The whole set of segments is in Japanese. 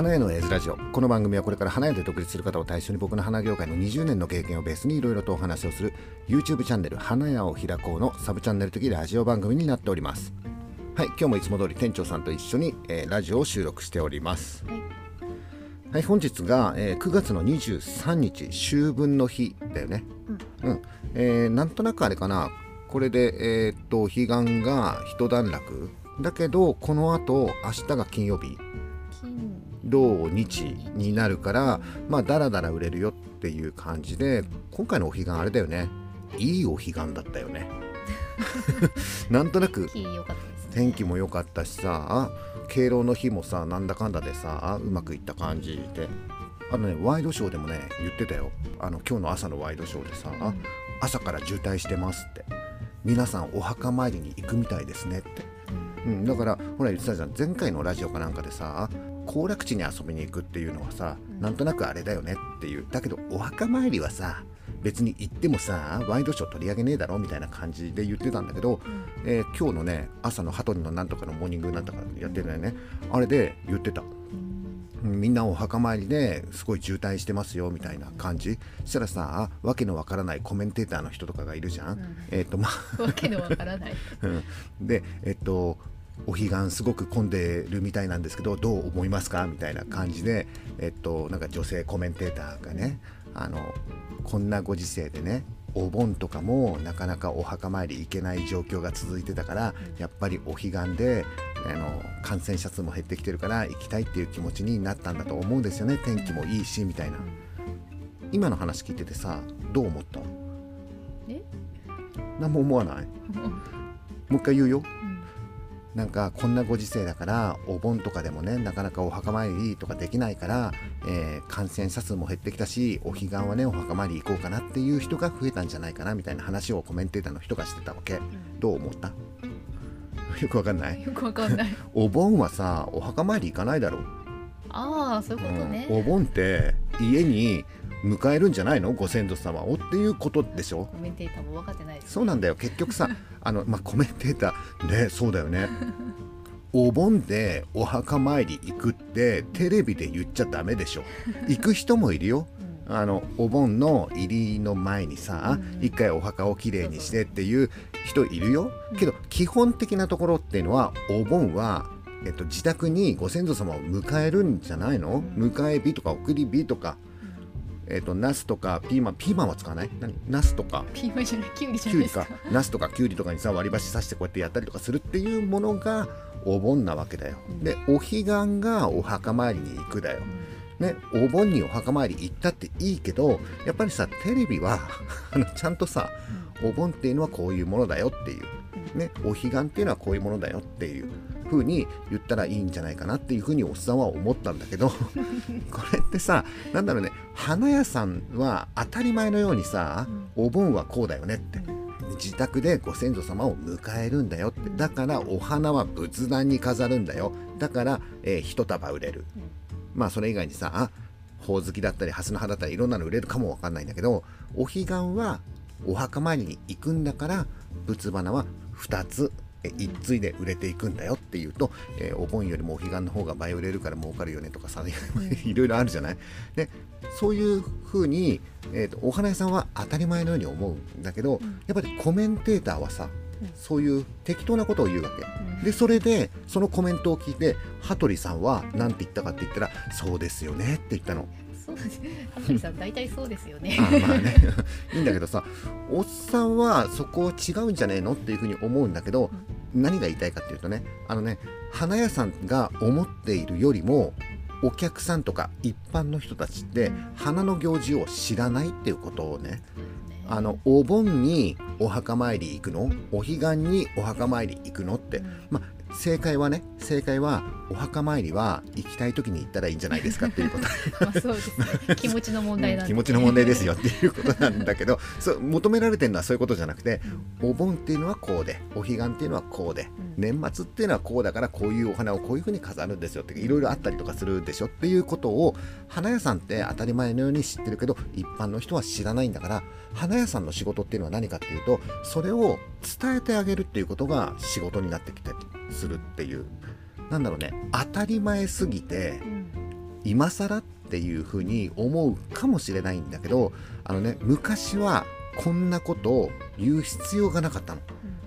花屋のエズラジオ。この番組はこれから花屋で独立する方を対象に僕の花業界の20年の経験をベースにいろいろとお話をする YouTube チャンネル花屋を開こうのサブチャンネル的ラジオ番組になっております。はい今日もいつも通り店長さんと一緒に、えーラジオを収録しております。はい、本日が、えー9月の23日秋分の日だよね。うん、えーなんとなくあれかな。これでえーっと彼岸が一段落。だけどこの後明日が金曜日。金土日になるからまあだらだら売れるよっていう感じで今回のお彼岸あれだよね。いいお彼岸だったよね。なんとなく天気も良かったしさ敬老の日もさなんだかんだでさうまくいった感じで。あのねワイドショーでもね言ってたよ。あの今日の朝のワイドショーでさ、朝から渋滞してますって。皆さんお墓参りに行くみたいですねって。うん、だからほら言ってたじゃん。前回のラジオかなんかでさ行楽地に遊びに行くっていうのはさ、なんとなくあれだよねっていう。だけどお墓参りはさ別に行ってもさワイドショー取り上げねえだろみたいな感じで言ってたんだけど、えー今日のね朝の羽鳥のなんとかのモーニングなんとかやってるよね。あれで言ってた。うん。みんなお墓参りですごい渋滞してますよみたいな感じ。そしたらさわけのわからないコメンテーターの人とかがいるじゃん、えっ、とまあ わけのわからない。うん。でえっとお彼岸すごく混んでるみたいなんですけどどう思いますかみたいな感じで、えっと、なんか女性コメンテーターがねあのこんなご時世でねお盆とかもなかなかお墓参り行けない状況が続いてたからやっぱりお彼岸であの感染者数も減ってきてるから行きたいっていう気持ちになったんだと思うんですよね。天気もいいしみたいな。今の話聞いててさどう思った？え？何も思わない？もう一回言うよなんかこんなご時世だからお盆とかでもねなかなかお墓参りとかできないから、えー感染者数も減ってきたしお彼岸はねお墓参り行こうかなっていう人が増えたんじゃないかなみたいな話をコメンテーターの人がしてたわけ。どう思った？よくわかんない。よくわかんない。お盆はさお墓参り行かないだろう、ああそういうことね、うん。お盆って家に迎えるんじゃないの？ご先祖様をっていうことでしょ？コメンテーターも分かってないそうなんだよ。結局さ あの、まあ、コメンテーターねそうだよね。お盆でお墓参り行くってテレビで言っちゃダメでしょ。行く人もいるよ。あのお盆の入りの前にさうん。一回お墓をきれいにしてっていう人いるよ。けど基本的なところっていうのはお盆はえっと、自宅にご先祖様を迎えるんじゃないの？迎え火とか送り火とか、えっと、ナスとかピーマンピーマンは使わない？何？ナスとか。ピーマンじゃないキュウリじゃないですか。か。ナスとかキュウリとかにさ割り箸刺してこうやってやったりとかするっていうものがお盆なわけだよ。でお彼岸がお墓参りに行くだよ。ね、お盆にお墓参り行ったっていいけどやっぱりさテレビは ちゃんとさお盆っていうのはこういうものだよっていう、ね、お彼岸っていうのはこういうものだよっていう風に言ったらいいんじゃないかなっていう風におっさんは思ったんだけど これってさなんだろうね花屋さんは当たり前のようにさ、お盆はこうだよねって。自宅でご先祖様を迎えるんだよって。だからお花は仏壇に飾るんだよ。だから、えー一束売れる、まあそれ以外にさあほおずきだったりハスの葉だったりいろんなの売れるかもわかんないんだけどお彼岸はお墓参りに行くんだから仏花は2つえ一対で売れていくんだよっていうと、えーお盆よりもお彼岸の方が倍売れるから儲かるよねとかさ いろいろあるじゃない？でそういうふうに、えーとお花屋さんは当たり前のように思うんだけど、やっぱりコメンテーターはさ、そういう適当なことを言うわけ、でそれでそのコメントを聞いて羽鳥さんは何て言ったかって言ったら「そうですよね」って言ったの。さん大体そうですよね。あまあね。いいんだけどさおっさんはそこ違うんじゃねえのっていうふうに思うんだけど、何が言いたいかっていうとねあのね花屋さんが思っているよりもお客さんとか一般の人たちって花の行事を知らないっていうことをねあのお盆にお墓参り行くの？お彼岸にお墓参り行くの？って、まあ正解はね正解はお墓参りは行きたい時に行ったらいいんじゃないですかっていうこと。まあそうですね。気持ちの問題なんで、気持ちの問題ですよっていうことなんだけど そう求められてるのはそういうことじゃなくてお盆っていうのはこうでお彼岸っていうのはこうで、年末っていうのはこうだからこういうお花をこういうふうに飾るんですよっていろいろあったりとかするでしょっていうことを花屋さんって当たり前のように知ってるけど一般の人は知らないんだから花屋さんの仕事っていうのは何かっていうとそれを伝えてあげるっていうことが仕事になってきたりするっていうなんだろうね当たり前すぎて今更っていうふうに思うかもしれないんだけどあのね昔はこんなことを言う必要がなかったの。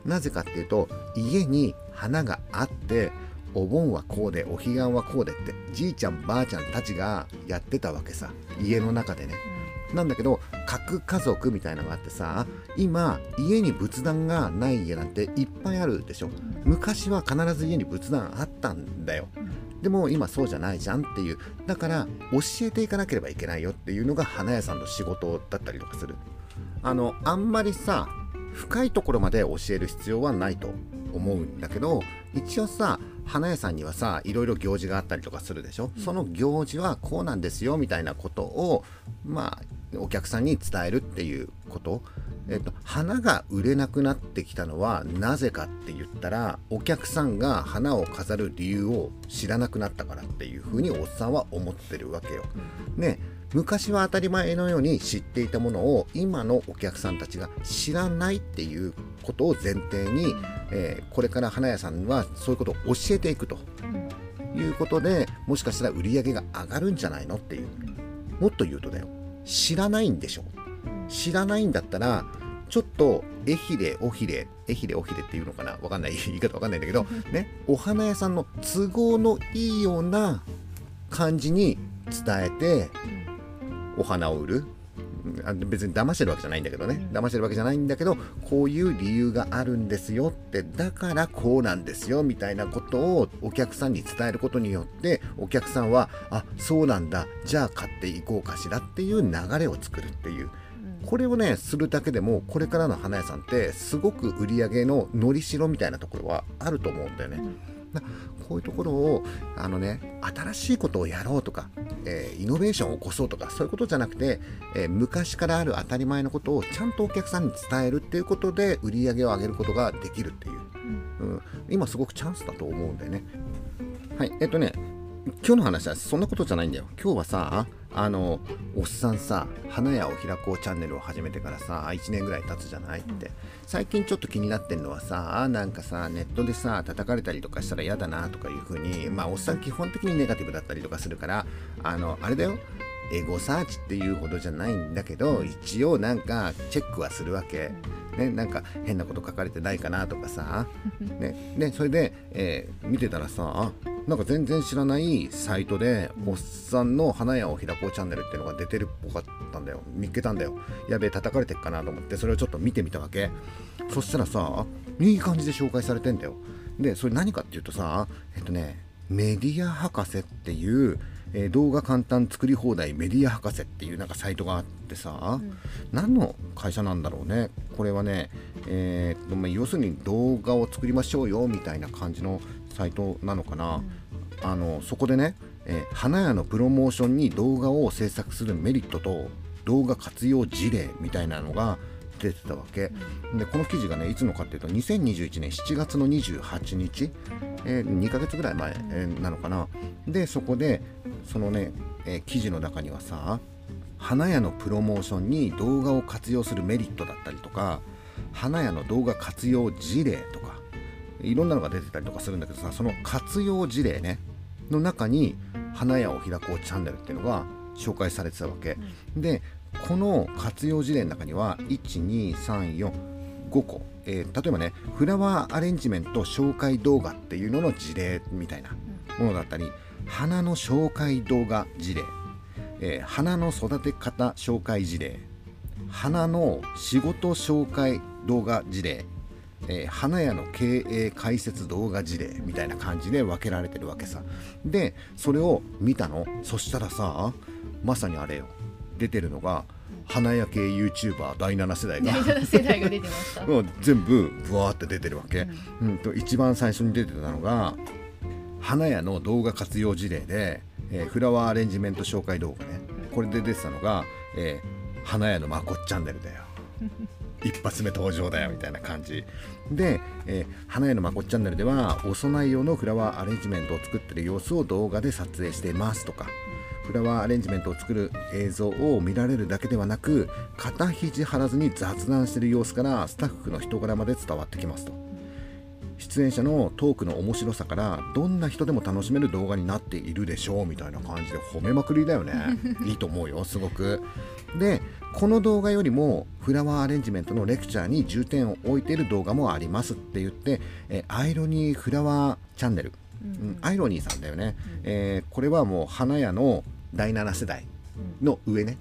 なぜかっていうと家に花があってお盆はこうでお彼岸はこうでってじいちゃんばあちゃんたちがやってたわけさ家の中でね。なんだけど核家族みたいなのがあってさ今家に仏壇がない家なんていっぱいあるでしょ昔は必ず家に仏壇あったんだよ。でも今そうじゃないじゃんっていう。だから教えていかなければいけないよっていうのが花屋さんの仕事だったりとかする。あのあんまりさ深いところまで教える必要はないと思うんだけど一応さ花屋さんにはさいろいろ行事があったりとかするでしょ、その行事はこうなんですよみたいなことをまあお客さんに伝えるっていうこと？えっと、花が売れなくなってきたのはなぜかって言ったらお客さんが花を飾る理由を知らなくなったからっていうふうにおっさんは思ってるわけよ。ね昔は当たり前のように知っていたものを今のお客さんたちが知らないっていうことを前提に、えー、これから花屋さんはそういうことを教えていくと。いうことでもしかしたら売り上げが上がるんじゃないのっていう。もっと言うとだよ。知らないんでしょ知らないんだったらちょっとえひれおひれえひれおひれっていうのかな？わかんない。言い方わかんないんだけどね？お花屋さんの都合のいいような感じに伝えてお花を売る。別に騙してるわけじゃないんだけどね。騙してるわけじゃないんだけどこういう理由があるんですよって。だからこうなんですよみたいなことをお客さんに伝えることによってお客さんはあそうなんだ。じゃあ買っていこうかしらっていう流れを作るっていうこれをねするだけでもこれからの花屋さんってすごく売り上げののりしろみたいなところはあると思うんだよね。こういうところをあのね新しいことをやろうとか、えー、イノベーションを起こそうとかそういうことじゃなくて、えー、昔からある当たり前のことをちゃんとお客さんに伝えるっていうことで売り上げを上げることができるっていう、うん、今すごくチャンスだと思うんだよね。はいえっとね今日の話はそんなことじゃないんだよ。今日はさあのおっさんさ花屋を開こうチャンネルを始めてからさ1年ぐらい経つじゃないって。最近ちょっと気になってんのはさなんかさネットでさ叩かれたりとかしたら嫌だなとかいう風にまあおっさん基本的にネガティブだったりとかするからあのあれだよ。エゴサーチっていうほどじゃないんだけど一応なんかチェックはするわけ。ね、なんか変なこと書かれてないかなとかさ、ね、でそれで、えー、見てたらさなんか全然知らないサイトでおっさんの花屋を開こうチャンネルっていうのが出てるっぽかったんだよ。見っけたんだよ。やべえ叩かれてっかなと思ってそれをちょっと見てみたわけ。そしたらさいい感じで紹介されてんだよ。でそれ何かっていうとさえっとねメディア博士っていうえー、動画簡単作り放題メディア博士っていうなんかサイトがあってさ、うん、何の会社なんだろうね。これはね、えー、っとまあ、要するに動画を作りましょうよみたいな感じのサイトなのかな、うん、あのそこでね、えー、花屋のプロモーションに動画を制作するメリットと動画活用事例みたいなのが出てたわけ、うん、でこの記事がねいつのかっていうと2021年7月の28日、えー、2ヶ月ぐらい前、えー、なのかな。でそこでそのね、えー、記事の中にはさ花屋のプロモーションに動画を活用するメリットだったりとか花屋の動画活用事例とかいろんなのが出てたりとかするんだけどさその活用事例ねの中に花屋を開こうチャンネルっていうのが紹介されてたわけ、うん、でこの活用事例の中には12345個、えー、例えばねフラワーアレンジメント紹介動画っていうのの事例みたいなものだったり、花の紹介動画事例、えー、花の育て方紹介事例。花の仕事紹介動画事例、えー、花屋の経営解説動画事例みたいな感じで分けられてるわけさ。でそれを見たの。そしたらさまさにあれよ。出てるのが花屋系 YouTuber 第7世代が。第7世代が出てました。全部ブワーって出てるわけ、うん、うんと一番最初に出てたのが花屋の動画活用事例で、えー、フラワーアレンジメント紹介動画ね。これで出てたのが、えー、花屋のまこっチャンネルだよ 一発目登場だよみたいな感じ。で、えー、花屋のまこっチャンネルではお供え用のフラワーアレンジメントを作ってる様子を動画で撮影していますとか。フラワーアレンジメントを作る映像を見られるだけではなく肩肘張らずに雑談してる様子からスタッフの人柄まで伝わってきますと。出演者のトークの面白さからどんな人でも楽しめる動画になっているでしょうみたいな感じで褒めまくりだよね。いいと思うよすごく。でこの動画よりもフラワーアレンジメントのレクチャーに重点を置いている動画もありますって言ってえアイロニーフラワーチャンネル、うん、アイロニーさんだよね、うん、えー、これはもう花屋の第7世代の上ね。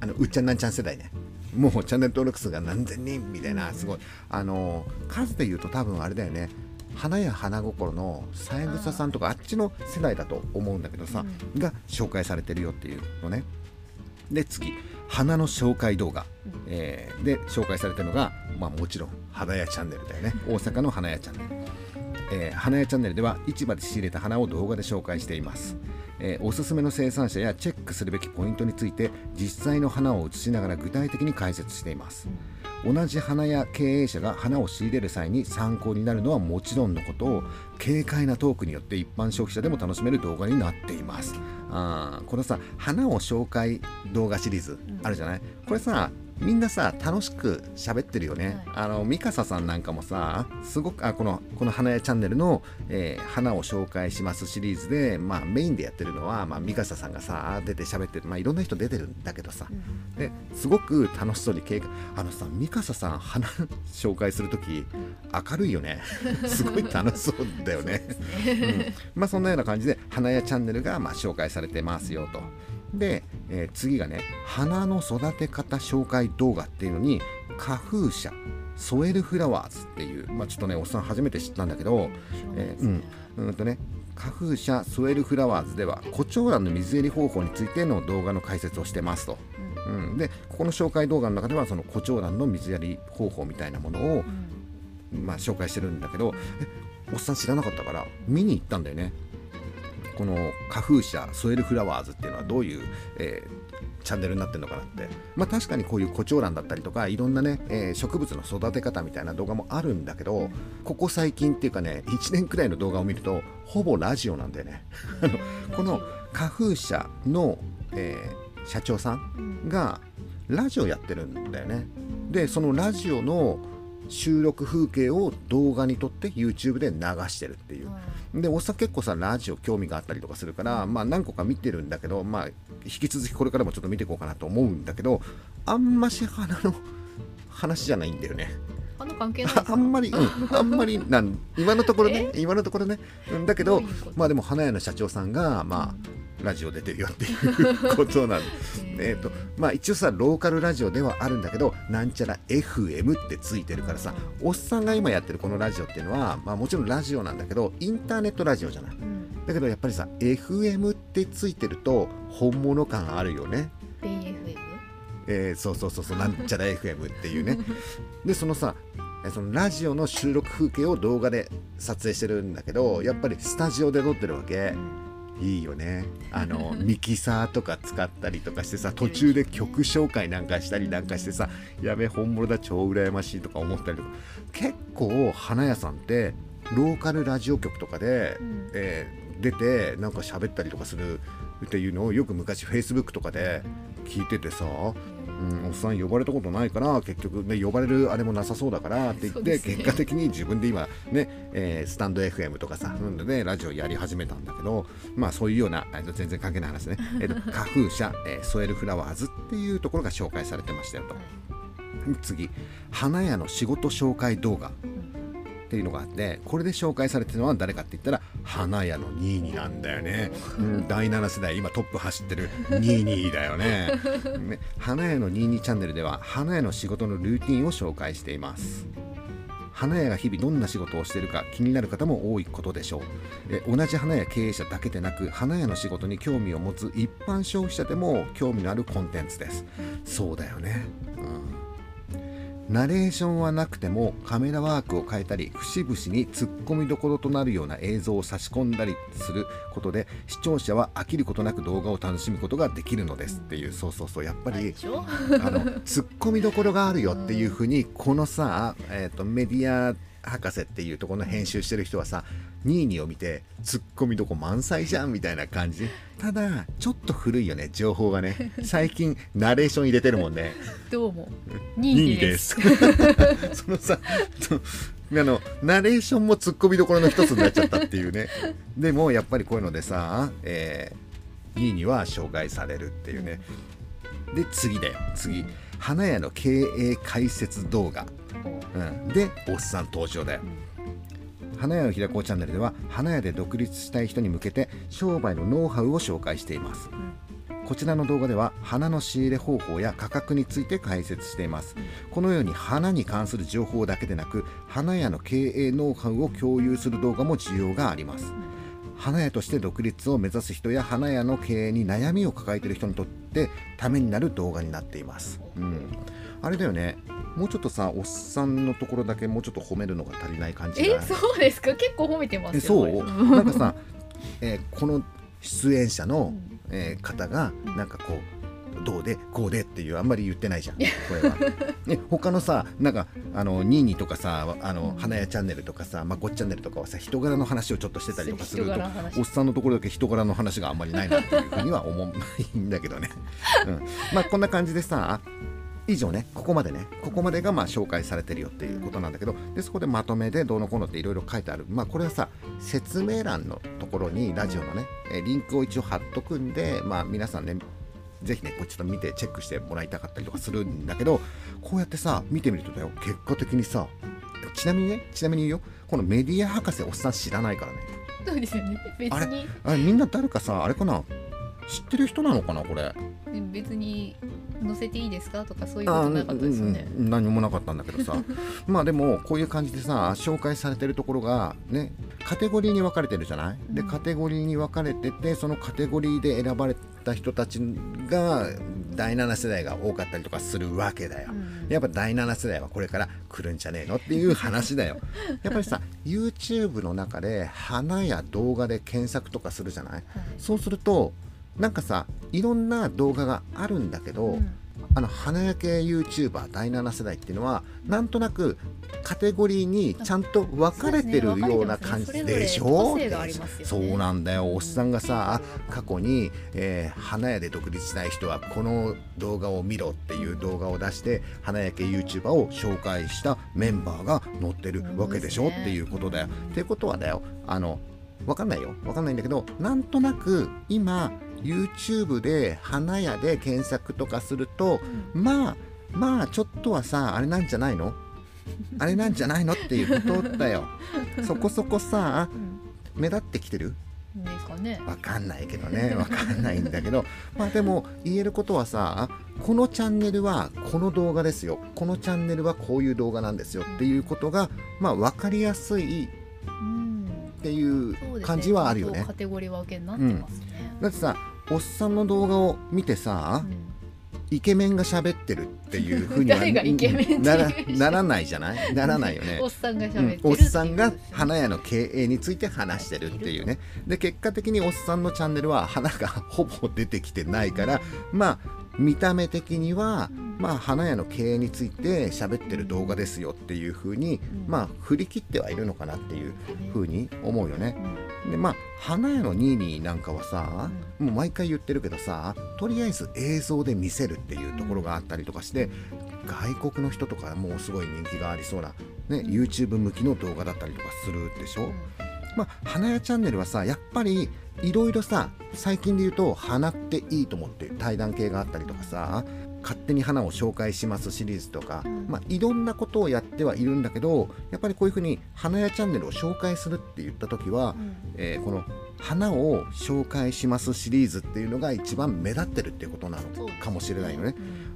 あのうっちゃんなんちゃん世代ね。もうチャンネル登録数が何千人みたいなすごい。あの数で言うと多分あれだよね。花や花心の三枝さんとかあっちの世代だと思うんだけどさ、うん、が紹介されてるよっていうのね。で次花の紹介動画、うん、えー、で紹介されてるのが、まあ、もちろん花屋チャンネルだよね。大阪の花屋チャンネル、えー、花屋チャンネルでは市場で仕入れた花を動画で紹介しています、うんえー、おすすめの生産者やチェックするべきポイントについて実際の花を写しながら具体的に解説しています、同じ花や経営者が花を仕入れる際に参考になるのはもちろんのことを軽快なトークによって一般消費者でも楽しめる動画になっています。あこのさ花を紹介動画シリーズあるじゃない、これさみんなさ楽しく喋ってるよね、はい、あのミカサさんなんかもさすごくあこのこの花屋チャンネルの、えー、花を紹介しますシリーズで、まあ、メインでやってるのは、まあ、ミカサさんがさ出て喋ってる、まあ、いろんな人出てるんだけどさ、うん、ですごく楽しそうに経過あのさミカサさん花紹介する時明るいよね。すごい楽しそうだよね。ね、うん、まあそんなような感じで花屋チャンネルが、まあ、紹介されてますよと。で、えー、次がね花の育て方紹介動画っていうのに花風車ソエルフラワーズっていう、まあ、ちょっとねおっさん初めて知ったんだけど、えー、うんうんとね花風車ソエルフラワーズではコチョウランの水やり方法についての動画の解説をしてますと。うん、でここの紹介動画の中ではそのコチョウランの水やり方法みたいなものを、うん、まあ、紹介してるんだけどおっさん知らなかったから見に行ったんだよねこの花風車ソエルフラワーズっていうのはどういう、えー、チャンネルになってるのかなって、まあ、確かにこういうコチョウランだったりとかいろんなね、えー、植物の育て方みたいな動画もあるんだけどここ最近っていうかね1年くらいの動画を見るとほぼラジオなんだよね。この花風車の、えー、社長さんがラジオやってるんだよね。でそのラジオの収録風景を動画に撮って YouTube で流してるっていう。で、おっさん結構さ、ラジオ興味があったりとかするから、まあ何個か見てるんだけど、まあ引き続きこれからもちょっと見ていこうかなと思うんだけど、あんまし花の話じゃないんだよね。花関係ないあんまり、うん、あんまり なん今のところね今のところね。だけどまあでも花屋の社長さんがまあ、ラジオ出てるよっていうことなんで。えとまあ一応さローカルラジオではあるんだけどなんちゃら FM ってついてるからさおっさんが今やってるこのラジオっていうのは、まあ、もちろんラジオなんだけどインターネットラジオじゃない、だけどやっぱりさ FM ってついてると本物感あるよね?えー、そうそうそうそうなんちゃら FM っていうね。でそのさそのラジオの収録風景を動画で撮影してるんだけどやっぱりスタジオで撮ってるわけ、いいよね。あの ミキサーとか使ったりとかしてさ途中で曲紹介なんかしたりなんかしてさやべ本物だ超羨ましいとか思ったりとか。結構花屋さんってローカルラジオ局とかで、うん、えー、出てなんか喋ったりとかするっていうのをよく昔 Facebook とかで聞いててさうん、おっさん呼ばれたことないから結局、ね、呼ばれるあれもなさそうだからって言って、ね、結果的に自分で今ね、えー、スタンド FM とかさ、うんでね、ラジオやり始めたんだけど、まあ、そういうような全然関係ない話ね、えーと、花風車、えー、ソエルフラワーズっていうところが紹介されてましたよと。次花屋の仕事紹介動画っていうのがあってこれで紹介されてるのは誰かって言ったら花屋の22なんだよね、うん、第7世代今トップ走ってる22だよね。ね花屋の22チャンネルでは花屋の仕事のルーティンを紹介しています。花屋が日々どんな仕事をしているか気になる方も多いことでしょう。え同じ花屋経営者だけでなく花屋の仕事に興味を持つ一般消費者でも興味のあるコンテンツです。そうだよね、うん。ナレーションはなくてもカメラワークを変えたり節々にツッコミどころとなるような映像を差し込んだりすることで視聴者は飽きることなく動画を楽しむことができるのですってい。うそうそうそうやっぱりあのツッコミどころがあるよっていうふうにこのさ、えーと、メディア博士っていうところの編集してる人はさニーニーを見てツッコミどこ満載じゃんみたいな感じ。ただちょっと古いよね情報がね。最近ナレーション入れてるもんね。どうもニーニーです。そのさあのナレーションもツッコミどころの一つになっちゃったっていうね。でもやっぱりこういうのでさ、えー、2位には紹介されるっていうね。で次だよ次。花屋の経営解説動画、うん、でおっさん登場だよ、花屋の平子チャンネルでは花屋で独立したい人に向けて商売のノウハウを紹介しています、こちらの動画では花の仕入れ方法や価格について解説しています、このように花に関する情報だけでなく花屋の経営ノウハウを共有する動画も需要があります。花屋として独立を目指す人や花屋の経営に悩みを抱えている人にとってためになる動画になっています、うん、あれだよねもうちょっとさおっさんのところだけもうちょっと褒めるのが足りない感じえそうですか？結構褒めてますよそう。なんかさ、えー、この出演者の、えー、方がなんかこうどうで？こうでっていうあんまり言ってないじゃんこれは。ね他のさなんかあのニーニーとかさあの花屋チャンネルとかさまあごっチャンネルとかはさ人柄の話をちょっとしてたりとかするとおっさんのところだけ人柄の話があんまりないなっていうふうには思うんだけどね。うん、まあこんな感じでさ以上ねここまでねここまでがまあ紹介されてるよっていうことなんだけどでそこでまとめでどうのこうのっていろいろ書いてある。まあこれはさ説明欄のところにラジオのねリンクを一応貼っとくんでまあ皆さんねぜひねこっちと見てチェックしてもらいたかったりとかするんだけどこうやってさ見てみるとだよ。結果的にさちなみにねちなみに言うよ。このメディア博士おっさん知らないからね。そうですよね。別に。あれ？あれみんな誰かさあれかな？知ってる人なのかなこれ？別に載せていいですか？とかそういうことなかったですよね、うん、何もなかったんだけどさ。まあでもこういう感じでさ紹介されてるところがねカテゴリーに分かれてるじゃない、でカテゴリーに分かれててそのカテゴリーで選ばれた人たちが第7世代が多かったりとかするわけだよ、うん、やっぱ第7世代はこれから来るんじゃねえの？っていう話だよ。やっぱりさ YouTube の中で花や動画で検索とかするじゃない、はい、そうするとなんかさいろんな動画があるんだけど、うん、あの花焼け YouTuber 第7世代っていうのはなんとなくカテゴリーにちゃんと分かれてるような感じでしょ、ね、そうなんだよ、おっさんがさ過去に、えー、花屋で独立しない人はこの動画を見ろっていう動画を出して花焼け YouTuber を紹介したメンバーが載ってるわけでしょ、ね、っていうことだよ。っていうことはだよ。あの分かんないよ。分かんないんだけどなんとなく今 YouTube で花屋で検索とかすると、うん、まあまあちょっとはさあれなんじゃないの？あれなんじゃないのっていうことだよ。そこそこさ、うん、目立ってきてる？ですかね。わかんないけどね。わかんないんだけど。まあでも言えることはさこのチャンネルはこの動画ですよ。このチャンネルはこういう動画なんですよ。っていうことがまあ分かりやすいっていう感じはあるよね。ねカテゴリー分けになってますね、うん、だってさおっさんの動画を見てさ、うん。イケメンが喋ってるっていうふうには ならないじゃない？ならないよね。おっさんが喋ってる、う。ん、おっさんが花屋の経営について話してるっていうね。で結果的におっさんのチャンネルは花がほぼ出てきてないからまあ見た目的には、まあ、花屋の経営について喋ってる動画ですよっていうふうに、まあ、振り切ってはいるのかなっていうふうに思うよね。でまあ花屋のニーニーなんかはさ、もう毎回言ってるけどさとりあえず映像で見せるっていうところがあったりとかして外国の人とかもうすごい人気がありそうな、ね、YouTube 向きの動画だったりとかするでしょ？まあ、花屋チャンネルはさやっぱりいろいろさ最近で言うと花っていいと思って対談系があったりとかさ勝手に花を紹介しますシリーズとか、まあ、いろんなことをやってはいるんだけどやっぱりこういうふうに花屋チャンネルを紹介するって言った時は、うん、えー、この花を紹介しますシリーズっていうのが一番目立ってるっていうことなのかもしれないよね。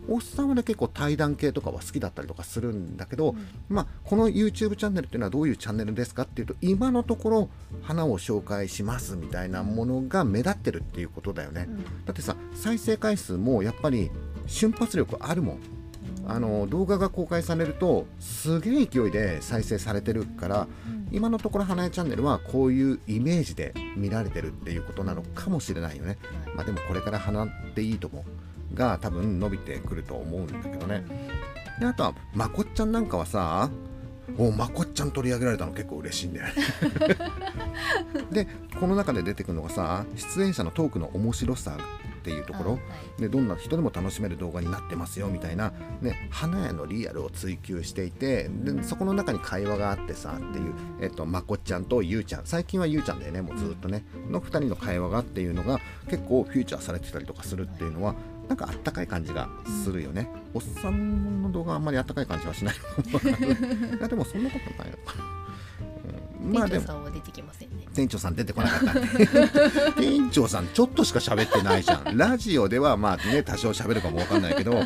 うん、おっさんはね結構対談系とかは好きだったりとかするんだけど、うん、まあこの YouTube チャンネルっていうのはどういうチャンネルですかっていうと今のところ花を紹介しますみたいなものが目立ってるっていうことだよね。だってさ再生回数もやっぱり瞬発力あるもん。あの動画が公開されるとすげえ勢いで再生されてるから、今のところ花江チャンネルはこういうイメージで見られてるっていうことなのかもしれないよね、まあ、でもこれから花っていいともが多分伸びてくると思うんだけどね。であとはまこっちゃんなんかはさおまこっちゃん取り上げられたの結構嬉しいんだよね。でこの中で出てくるのがさ出演者のトークの面白さっっていうところ、はい。でどんな人でも楽しめる動画になってますよみたいな、ね、花屋のリアルを追求していてでそこの中に会話があってさっていう、えっと、まこっちゃんとゆうちゃん。最近はゆうちゃんだよねもうずっとね。の2人の会話がっていうのが結構フューチャーされてたりとかするっていうのはなんかあったかい感じがするよね、おっさんの動画はあんまりあったかい感じはしないい。やでもそんなことないのかな、うんまあでも店長さんは出てきませんね。店長さん出てこなかったね 店長さんちょっとしか喋ってないじゃん。ラジオではまあね多少喋るかもわかんないけど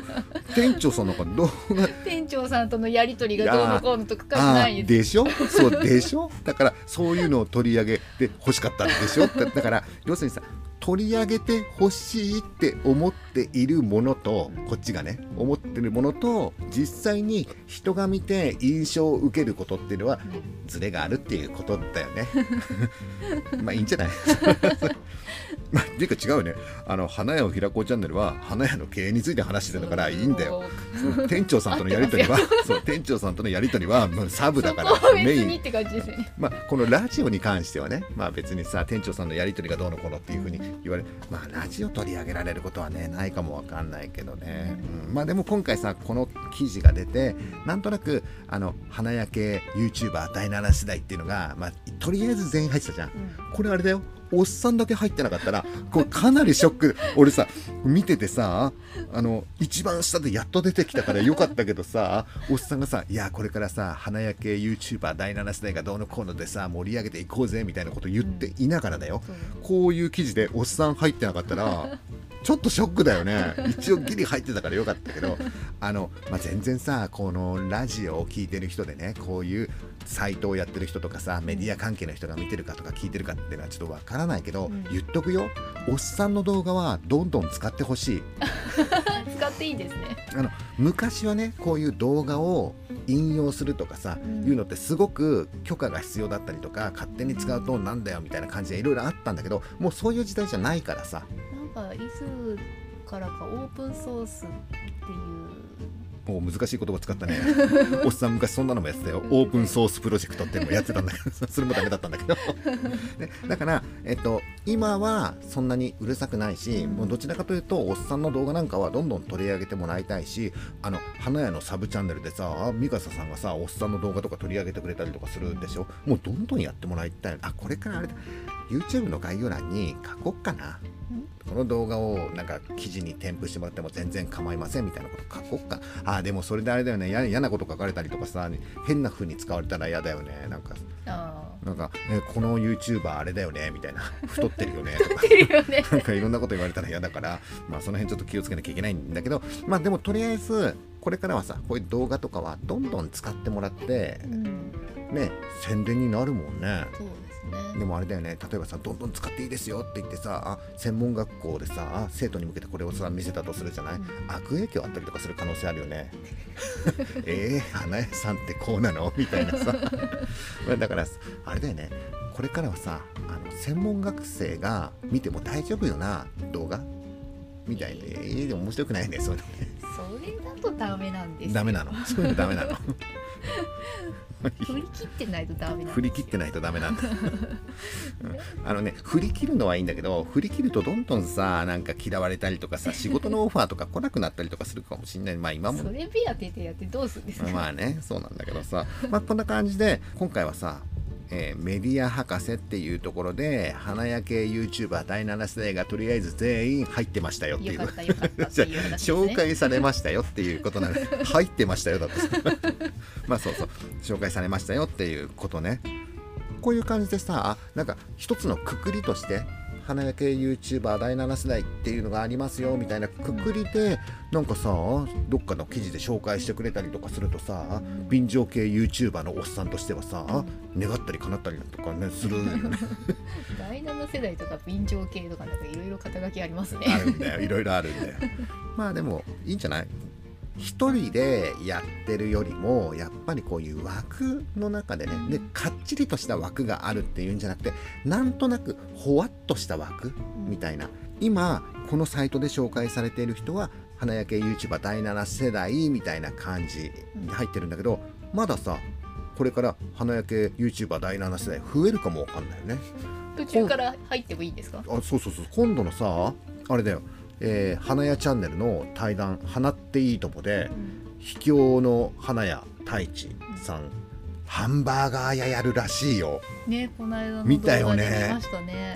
店長さんなんか動画店長さんとのやり取りがどうのこうのとかないでしょ？そうでしょ？だからそういうのを取り上げて欲しかったんでしょ？だだから要するにさ取り上げて欲しいって思っているものとこっちがね思ってるものと実際に人が見て印象を受けることっていうのはズレがあるっていうことだよね。まあいいんじゃない？まあ、っていうか違うね。あの花屋を開こうチャンネルは花屋の経営について話してるからいいんだよ。店長さんとのやり取りは そう店長さんとのやり取りはもうサブだからメイン。まあ、このラジオに関してはね、まあ、別にさ店長さんのやり取りがどうのこうのっていうふうに言われまあラジオ取り上げられることはねないかもわかんないけどね、うん。まあでも今回さこの記事が出てなんとなくあの花焼け YouTuber 第7世代っていうのが、まあ、とりあえず全員入ってたじゃん。これあれだよおっさんだけ入ってなかったらこれかなりショック。俺さ見ててさあの一番下でやっと出てきたからよかったけどさおっさんがさ「いやこれからさ花焼け YouTuber 第7世代がどうのこうのでさ盛り上げていこうぜ」みたいなこと言っていながらだよ、こういう記事でおっさん入ってなかったらちょっとショックだよね。一応ギリ入ってたからよかったけど。あの、まあ、全然さこのラジオを聞いてる人でねこういうサイトをやってる人とかさメディア関係の人が見てるかとか聞いてるかっていうのはちょっとわからないけど、うん。言っとくよ。おっさんの動画はどんどん使ってほしい。使っていいですね。あの昔はねこういう動画を引用するとかさ、うん。いうのってすごく許可が必要だったりとか勝手に使うとなんだよみたいな感じでいろいろあったんだけどもうそういう時代じゃないからさなんかいつからかオープンソースっていう。もう難しい言葉使ったね。おっさん昔そんなのもやってたよ。オープンソースプロジェクトっていうのもやってたんだけど。それもダメだったんだけど、ね、だから、えっと、今はそんなにうるさくないしもうどちらかというとおっさんの動画なんかはどんどん取り上げてもらいたいしあの花屋のサブチャンネルでさミカサさんがさおっさんの動画とか取り上げてくれたりとかするでしょ。もうどんどんやってもらいたい。あこれからあれだ。YouTube の概要欄に書こっかなこの動画をなんか記事に添付してもらっても全然構いませんみたいなこと書こっか。あーでもそれであれだよね。や嫌なこと書かれたりとかさ変な風に使われたら嫌だよね。なんかあなんか、えこの YouTuber あれだよねみたいな。太ってるよね。とかね。なんかいろんなこと言われたら嫌だから、まあ、その辺ちょっと気をつけなきゃいけないんだけど、まあ、でもとりあえずこれからはさこういう動画とかはどんどん使ってもらってうん。ね宣伝になるもんね。ですね。でもあれだよね。例えばさどんどん使っていいですよって言ってさあ専門学校でさ生徒に向けてこれをさ見せたとするじゃない、うん。悪影響あったりとかする可能性あるよね。えー、花屋さんってこうなの？みたいなさ。まあだからあれだよね。これからはさあの専門学生が見ても大丈夫よな動画？みたいで、えー、でも面白くないねそういうのね。それだとダメなんですよ。ダメなの。そういうのダメなの 振り切ってないとダメ振り切ってないとダメなんだ、うん。あのね振り切るのはいいんだけど振り切るとどんどんさなんか嫌われたりとかさ仕事のオファーとか来なくなったりとかするかもしんない。まあ今も。それ目当てでやってどうするんですか、まあねそうなんだけどさ。まあこんな感じで今回はさえーメディア博士っていうところで花焼け YouTuber 第7世代がとりあえず全員入ってましたよっていう。紹介されましたよっていうことなの。で入ってましたよだって。まあそうそう。紹介されましたよっていうことね。こういう感じでさあなんか一つのくくりとして花焼け YouTuber 第7世代っていうのがありますよみたいなくくりでなんかさどっかの記事で紹介してくれたりとかするとさ便乗系 YouTuber のおっさんとしてはさ願ったり叶ったりとかねするよね。第7世代とか便乗系とかなんかいろいろ肩書きありますね。あるんだよ。いろいろあるんだよ。まあでもいいんじゃない？一人でやってるよりもやっぱりこういう枠の中でねでかっちりとした枠があるっていうんじゃなくてなんとなくほわっとした枠みたいな。今このサイトで紹介されている人は花焼け YouTuber 第7世代みたいな感じに入ってるんだけどまださこれから花焼け YouTuber 第7世代増えるかもわかんないよね。途中から入ってもいいんですか？あそうそうそう。今度のさあれだよえー花屋チャンネルの対談「花っていいとも」で秘境の花屋太一さんハンバーガー屋やるらしいよ。ねこの間の見たよね。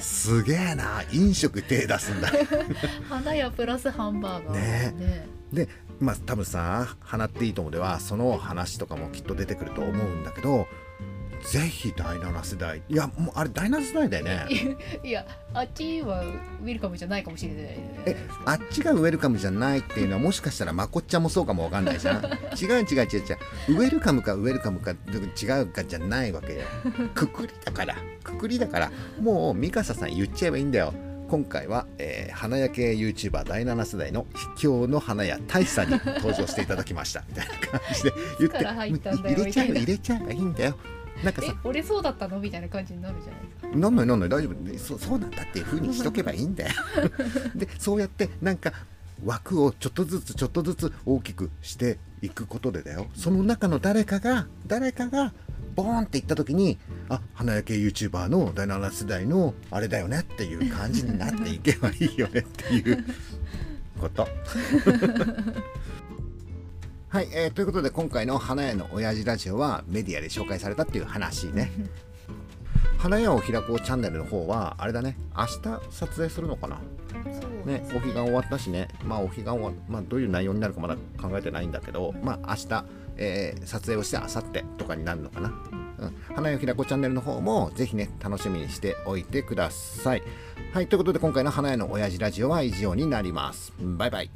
すげえな。飲食手出すんだ。花屋プラスハンバーガー。ね。でまあ多分さ「花っていいとも」ではその話とかもきっと出てくると思うんだけどぜひ第7世代。いやもうあれ第7世代だよね。いやあっちはウィルカムじゃないかもしれないえあっちがウェルカムじゃないっていうのはもしかしたらまこっちゃんもそうかもわかんないじゃん違う違う違う違う。ウェルカムかウェルカムか違うかじゃないわけよ。くくりだから。くくりだから。もうミカサさん言っちゃえばいいんだよ。今回は、えー花屋系 YouTuber 第7世代の秘境の花屋大志さんに登場していただきました。みたいな感じで言って入れちゃえば入れちゃえばいいんだよなんかえさ俺そうだったの？みたいな感じになるじゃないですか。なんないなんない大丈夫。そそうなんだっていう風にしとけばいいんだよ。でそうやってなんか枠をちょっとずつちょっとずつ大きくしていくことでだよ。その中の誰かが誰かがボーンっていった時にあ花焼け YouTuber の第7世代のあれだよねっていう感じになっていけばいいよねっていうこと。はい、えーということで今回の花屋の親父ラジオはメディアで紹介されたっていう話ね。花屋を開こうチャンネルの方はあれだね明日撮影するのかな？ね。お彼岸終わったしね。まあお彼岸は、まあ、どういう内容になるかまだ考えてないんだけどまあ明日、えー撮影をして明後日とかになるのかな、うん、花屋を開こうチャンネルの方もぜひね楽しみにしておいてください。はいということで今回の花屋の親父ラジオは以上になります。バイバイ